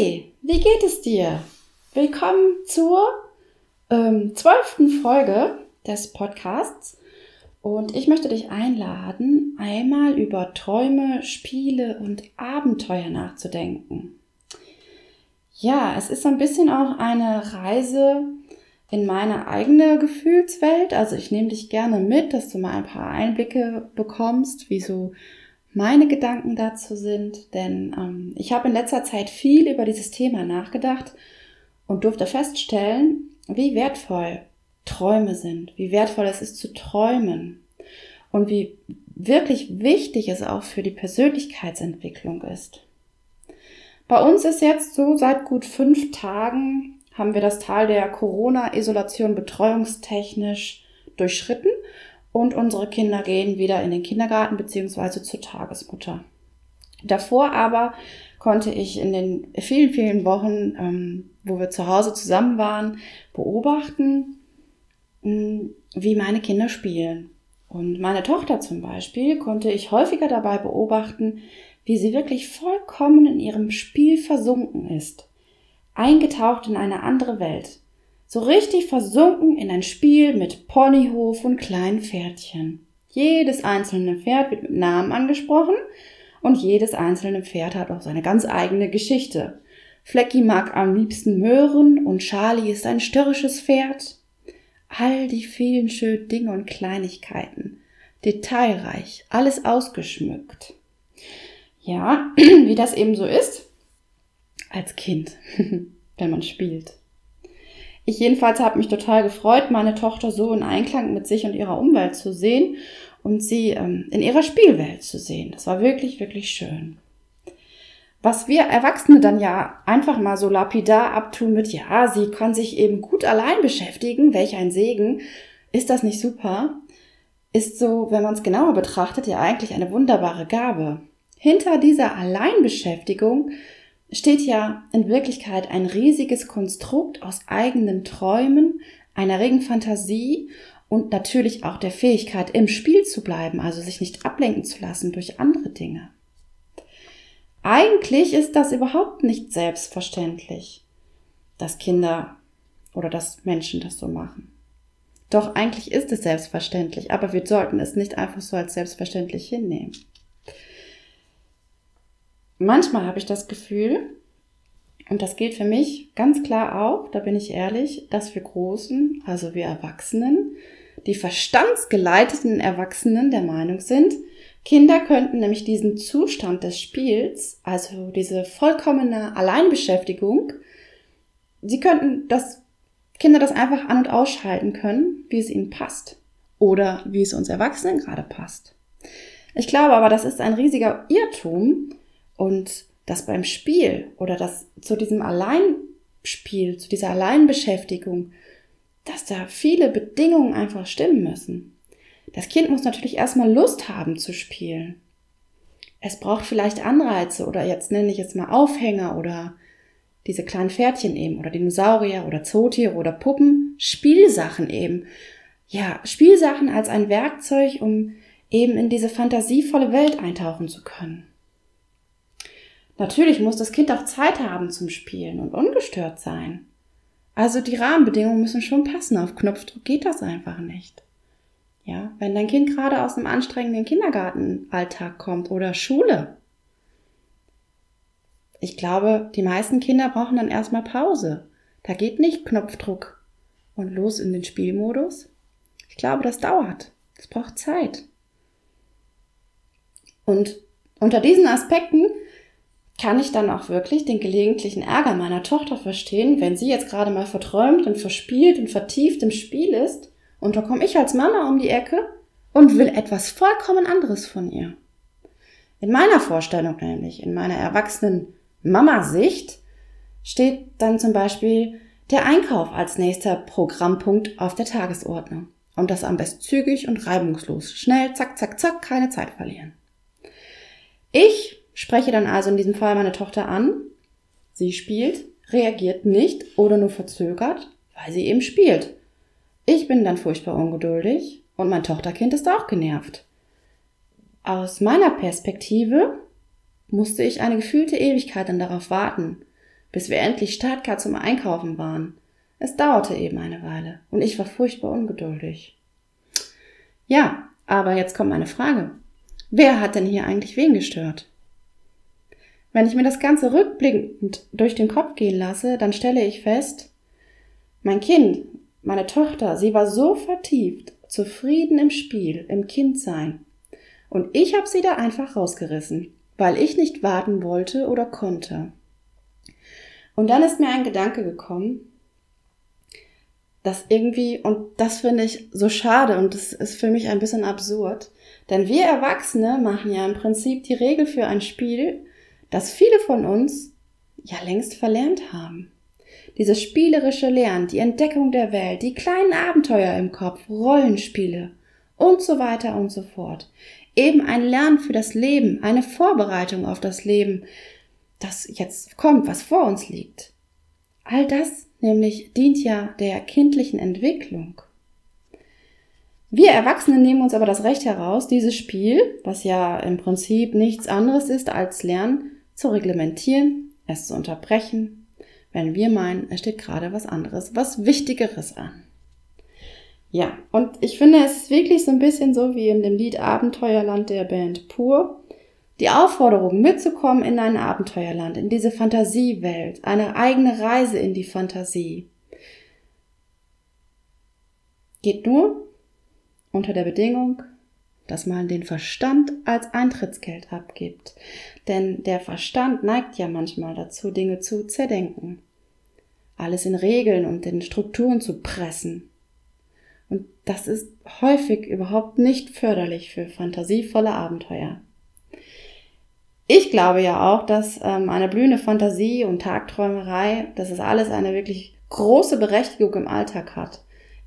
Wie geht es dir? Willkommen zur ähm, zwölften Folge des Podcasts. Und ich möchte dich einladen, einmal über Träume, Spiele und Abenteuer nachzudenken. Ja, es ist so ein bisschen auch eine Reise in meine eigene Gefühlswelt. Also ich nehme dich gerne mit, dass du mal ein paar Einblicke bekommst, wie so meine Gedanken dazu sind. Denn ähm, ich habe in letzter Zeit viel über dieses Thema nachgedacht und durfte feststellen, wie wertvoll Träume sind, wie wertvoll es ist zu träumen und wie wirklich wichtig es auch für die Persönlichkeitsentwicklung ist. Bei uns ist jetzt so seit gut fünf Tagen haben wir das Tal der Corona-Isolation betreuungstechnisch durchschritten und unsere Kinder gehen wieder in den Kindergarten beziehungsweise zur Tagesmutter. Davor aber konnte ich in den vielen, vielen Wochen, ähm, wo wir zu Hause zusammen waren, beobachten, hm, wie meine Kinder spielen. Und meine Tochter zum Beispiel konnte ich häufiger dabei beobachten, wie sie wirklich vollkommen in ihrem Spiel versunken ist, eingetaucht in eine andere Welt, so richtig versunken in ein Spiel mit Ponyhof und kleinen Pferdchen. Jedes einzelne Pferd wird mit Namen angesprochen und jedes einzelne Pferd hat auch seine ganz eigene Geschichte. Flecki mag am liebsten Möhren und Charlie ist ein störrisches Pferd. All die vielen schönen Dinge und Kleinigkeiten. Detailreich, alles ausgeschmückt. Ja, wie das eben so ist als Kind, wenn man spielt. Ich jedenfalls habe mich total gefreut, meine Tochter so in Einklang mit sich und ihrer Umwelt zu sehen und sie ähm, in ihrer Spielwelt zu sehen. Das war wirklich, wirklich schön. Was wir Erwachsene dann ja einfach mal so lapidar abtun mit, ja, sie kann sich eben gut allein beschäftigen, welch ein Segen, ist das nicht super? Ist so, wenn man es genauer betrachtet, ja eigentlich eine wunderbare Gabe. Hinter dieser Alleinbeschäftigung steht ja in Wirklichkeit ein riesiges Konstrukt aus eigenen Träumen, einer regen Fantasie und natürlich auch der Fähigkeit, im Spiel zu bleiben, also sich nicht ablenken zu lassen durch andere Dinge. Eigentlich ist das überhaupt nicht selbstverständlich, dass Kinder oder dass Menschen das so machen. Doch eigentlich ist es selbstverständlich, aber wir sollten es nicht einfach so als selbstverständlich hinnehmen. Manchmal habe ich das Gefühl, und das gilt für mich ganz klar auch, da bin ich ehrlich, dass wir Großen, also wir Erwachsenen, die verstandsgeleiteten Erwachsenen der Meinung sind, Kinder könnten nämlich diesen Zustand des Spiels, also diese vollkommene Alleinbeschäftigung, sie könnten das Kinder das einfach an und ausschalten können, wie es ihnen passt oder wie es uns Erwachsenen gerade passt. Ich glaube aber, das ist ein riesiger Irrtum und das beim Spiel oder das zu diesem Alleinspiel, zu dieser Alleinbeschäftigung, dass da viele Bedingungen einfach stimmen müssen. Das Kind muss natürlich erstmal Lust haben zu spielen. Es braucht vielleicht Anreize oder jetzt nenne ich jetzt mal Aufhänger oder diese kleinen Pferdchen eben oder Dinosaurier oder Zootiere oder Puppen, Spielsachen eben. Ja, Spielsachen als ein Werkzeug, um eben in diese fantasievolle Welt eintauchen zu können. Natürlich muss das Kind auch Zeit haben zum Spielen und ungestört sein. Also die Rahmenbedingungen müssen schon passen. Auf Knopfdruck geht das einfach nicht. Ja, wenn dein Kind gerade aus einem anstrengenden Kindergartenalltag kommt oder Schule. Ich glaube, die meisten Kinder brauchen dann erstmal Pause. Da geht nicht Knopfdruck und los in den Spielmodus. Ich glaube, das dauert. Es braucht Zeit. Und unter diesen Aspekten kann ich dann auch wirklich den gelegentlichen Ärger meiner Tochter verstehen, wenn sie jetzt gerade mal verträumt und verspielt und vertieft im Spiel ist und da komme ich als Mama um die Ecke und will etwas vollkommen anderes von ihr. In meiner Vorstellung nämlich, in meiner erwachsenen Mama-Sicht, steht dann zum Beispiel der Einkauf als nächster Programmpunkt auf der Tagesordnung. Und das am besten zügig und reibungslos. Schnell, zack, zack, zack, keine Zeit verlieren. Ich spreche dann also in diesem Fall meine Tochter an. Sie spielt, reagiert nicht oder nur verzögert, weil sie eben spielt. Ich bin dann furchtbar ungeduldig und mein Tochterkind ist auch genervt. Aus meiner Perspektive musste ich eine gefühlte Ewigkeit dann darauf warten, bis wir endlich Startklar zum Einkaufen waren. Es dauerte eben eine Weile und ich war furchtbar ungeduldig. Ja, aber jetzt kommt meine Frage. Wer hat denn hier eigentlich wen gestört? Wenn ich mir das Ganze rückblickend durch den Kopf gehen lasse, dann stelle ich fest, mein Kind, meine Tochter, sie war so vertieft, zufrieden im Spiel, im Kindsein. Und ich habe sie da einfach rausgerissen, weil ich nicht warten wollte oder konnte. Und dann ist mir ein Gedanke gekommen, dass irgendwie, und das finde ich so schade und das ist für mich ein bisschen absurd, denn wir Erwachsene machen ja im Prinzip die Regel für ein Spiel, das viele von uns ja längst verlernt haben. Dieses spielerische Lernen, die Entdeckung der Welt, die kleinen Abenteuer im Kopf, Rollenspiele und so weiter und so fort. Eben ein Lernen für das Leben, eine Vorbereitung auf das Leben, das jetzt kommt, was vor uns liegt. All das nämlich dient ja der kindlichen Entwicklung. Wir Erwachsene nehmen uns aber das Recht heraus, dieses Spiel, was ja im Prinzip nichts anderes ist als Lernen, zu reglementieren, es zu unterbrechen, wenn wir meinen, es steht gerade was anderes, was Wichtigeres an. Ja, und ich finde, es ist wirklich so ein bisschen so wie in dem Lied Abenteuerland der Band Pur. Die Aufforderung, mitzukommen in ein Abenteuerland, in diese Fantasiewelt, eine eigene Reise in die Fantasie, geht nur unter der Bedingung, dass man den Verstand als Eintrittsgeld abgibt. Denn der Verstand neigt ja manchmal dazu, Dinge zu zerdenken. Alles in Regeln und in Strukturen zu pressen. Und das ist häufig überhaupt nicht förderlich für fantasievolle Abenteuer. Ich glaube ja auch, dass ähm, eine blühende Fantasie und Tagträumerei, dass es alles eine wirklich große Berechtigung im Alltag hat.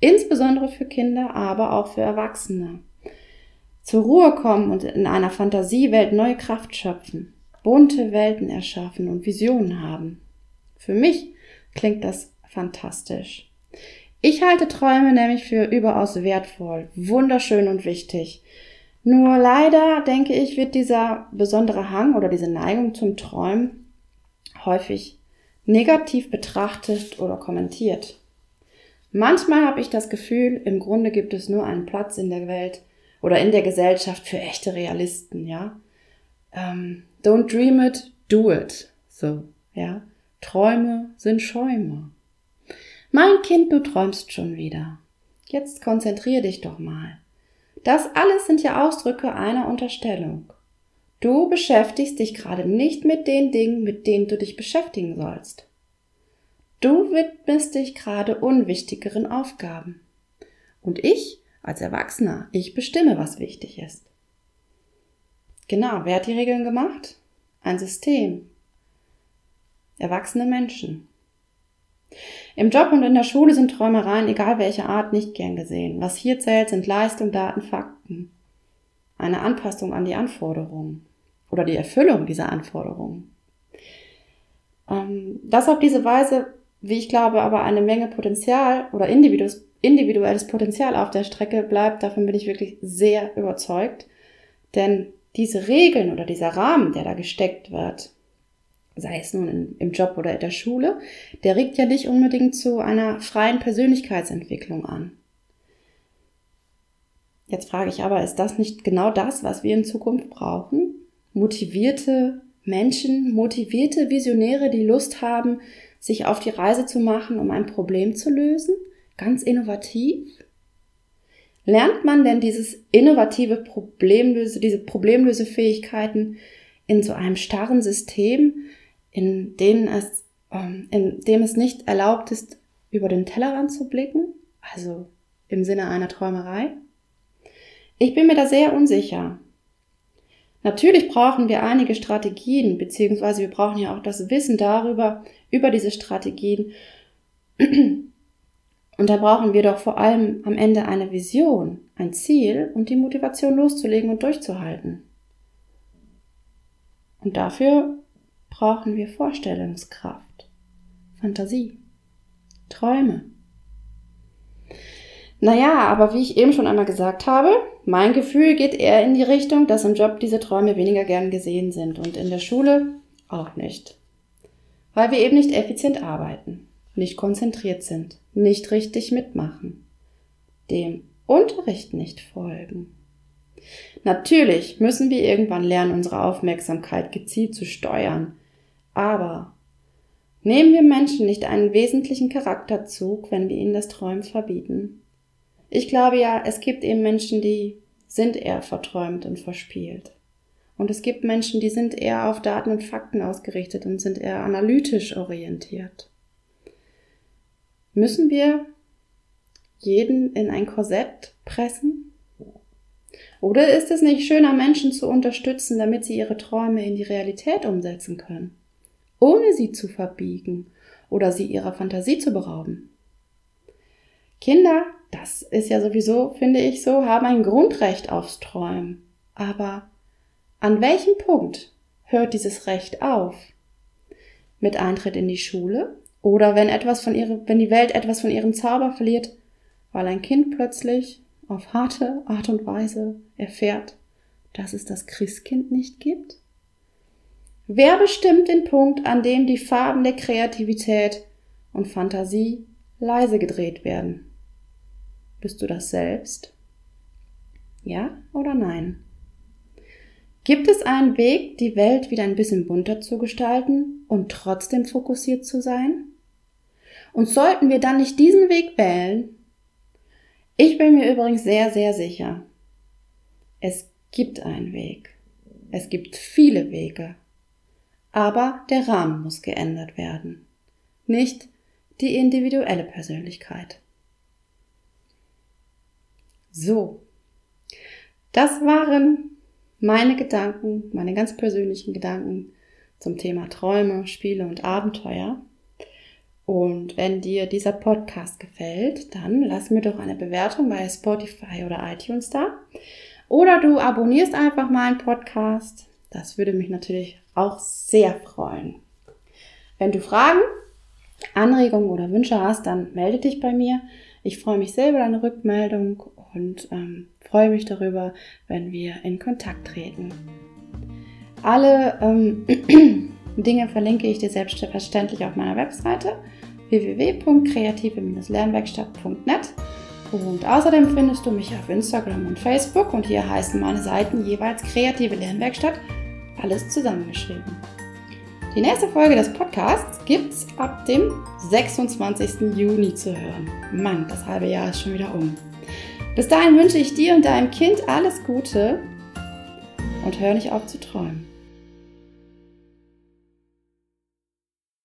Insbesondere für Kinder, aber auch für Erwachsene. Zur Ruhe kommen und in einer Fantasiewelt neue Kraft schöpfen, bunte Welten erschaffen und Visionen haben. Für mich klingt das fantastisch. Ich halte Träume nämlich für überaus wertvoll, wunderschön und wichtig. Nur leider, denke ich, wird dieser besondere Hang oder diese Neigung zum Träumen häufig negativ betrachtet oder kommentiert. Manchmal habe ich das Gefühl, im Grunde gibt es nur einen Platz in der Welt oder in der Gesellschaft für echte Realisten, ja. Ähm, don't dream it, do it. So, ja. Träume sind Schäume. Mein Kind, du träumst schon wieder. Jetzt konzentrier dich doch mal. Das alles sind ja Ausdrücke einer Unterstellung. Du beschäftigst dich gerade nicht mit den Dingen, mit denen du dich beschäftigen sollst. Du widmest dich gerade unwichtigeren Aufgaben. Und ich, als Erwachsener, ich bestimme, was wichtig ist. Genau, wer hat die Regeln gemacht? Ein System. Erwachsene Menschen. Im Job und in der Schule sind Träumereien, egal welcher Art, nicht gern gesehen. Was hier zählt, sind Leistung, Daten, Fakten. Eine Anpassung an die Anforderungen oder die Erfüllung dieser Anforderungen. Ähm, das auf diese Weise, wie ich glaube, aber eine Menge Potenzial oder individuelles Potenzial auf der Strecke bleibt, davon bin ich wirklich sehr überzeugt. Denn diese Regeln oder dieser Rahmen, der da gesteckt wird, sei es nun in, im Job oder in der Schule, der regt ja nicht unbedingt zu einer freien Persönlichkeitsentwicklung an. Jetzt frage ich aber, ist das nicht genau das, was wir in Zukunft brauchen? Motivierte Menschen, motivierte Visionäre, die Lust haben, sich auf die Reise zu machen, um ein Problem zu lösen? Ganz innovativ? Lernt man denn dieses innovative Problemlöse, diese Problemlösefähigkeiten in so einem starren System, in denen es, ähm, in dem es nicht erlaubt ist, über den Tellerrand zu blicken, also im Sinne einer Träumerei? Ich bin mir da sehr unsicher. Natürlich brauchen wir einige Strategien, beziehungsweise wir brauchen ja auch das Wissen darüber, über diese Strategien. Und da brauchen wir doch vor allem am Ende eine Vision, ein Ziel und die Motivation loszulegen und durchzuhalten. Und dafür brauchen wir Vorstellungskraft, Fantasie, Träume. Naja, aber wie ich eben schon einmal gesagt habe, mein Gefühl geht eher in die Richtung, dass im Job diese Träume weniger gern gesehen sind und in der Schule auch nicht. Weil wir eben nicht effizient arbeiten, nicht konzentriert sind, nicht richtig mitmachen, dem Unterricht nicht folgen. Natürlich müssen wir irgendwann lernen, unsere Aufmerksamkeit gezielt zu steuern, aber nehmen wir Menschen nicht einen wesentlichen Charakterzug, wenn wir ihnen das Träumen verbieten? Ich glaube ja, es gibt eben Menschen, die sind eher verträumt und verspielt. Und es gibt Menschen, die sind eher auf Daten und Fakten ausgerichtet und sind eher analytisch orientiert. Müssen wir jeden in ein Korsett pressen? Oder ist es nicht schöner, Menschen zu unterstützen, damit sie ihre Träume in die Realität umsetzen können, ohne sie zu verbiegen oder sie ihrer Fantasie zu berauben? Kinder das ist ja sowieso, finde ich so, haben ein Grundrecht aufs Träumen. Aber an welchem Punkt hört dieses Recht auf? Mit Eintritt in die Schule? Oder wenn etwas von ihre, wenn die Welt etwas von ihrem Zauber verliert, weil ein Kind plötzlich auf harte Art und Weise erfährt, dass es das Christkind nicht gibt? Wer bestimmt den Punkt, an dem die Farben der Kreativität und Fantasie leise gedreht werden? Bist du das selbst? Ja oder nein? Gibt es einen Weg, die Welt wieder ein bisschen bunter zu gestalten und trotzdem fokussiert zu sein? Und sollten wir dann nicht diesen Weg wählen? Ich bin mir übrigens sehr, sehr sicher. Es gibt einen Weg. Es gibt viele Wege. Aber der Rahmen muss geändert werden. Nicht die individuelle Persönlichkeit. So, das waren meine Gedanken, meine ganz persönlichen Gedanken zum Thema Träume, Spiele und Abenteuer. Und wenn dir dieser Podcast gefällt, dann lass mir doch eine Bewertung bei Spotify oder iTunes da. Oder du abonnierst einfach meinen Podcast. Das würde mich natürlich auch sehr freuen. Wenn du Fragen, Anregungen oder Wünsche hast, dann melde dich bei mir. Ich freue mich sehr über deine Rückmeldung und ähm, freue mich darüber, wenn wir in Kontakt treten. Alle ähm, Dinge verlinke ich dir selbstverständlich auf meiner Webseite www.kreative-lernwerkstatt.net und außerdem findest du mich auf Instagram und Facebook und hier heißen meine Seiten jeweils Kreative Lernwerkstatt, alles zusammengeschrieben. Die nächste Folge des Podcasts gibt's ab dem 26. Juni zu hören. Mann, das halbe Jahr ist schon wieder um. Bis dahin wünsche ich dir und deinem Kind alles Gute und hör nicht auf zu träumen.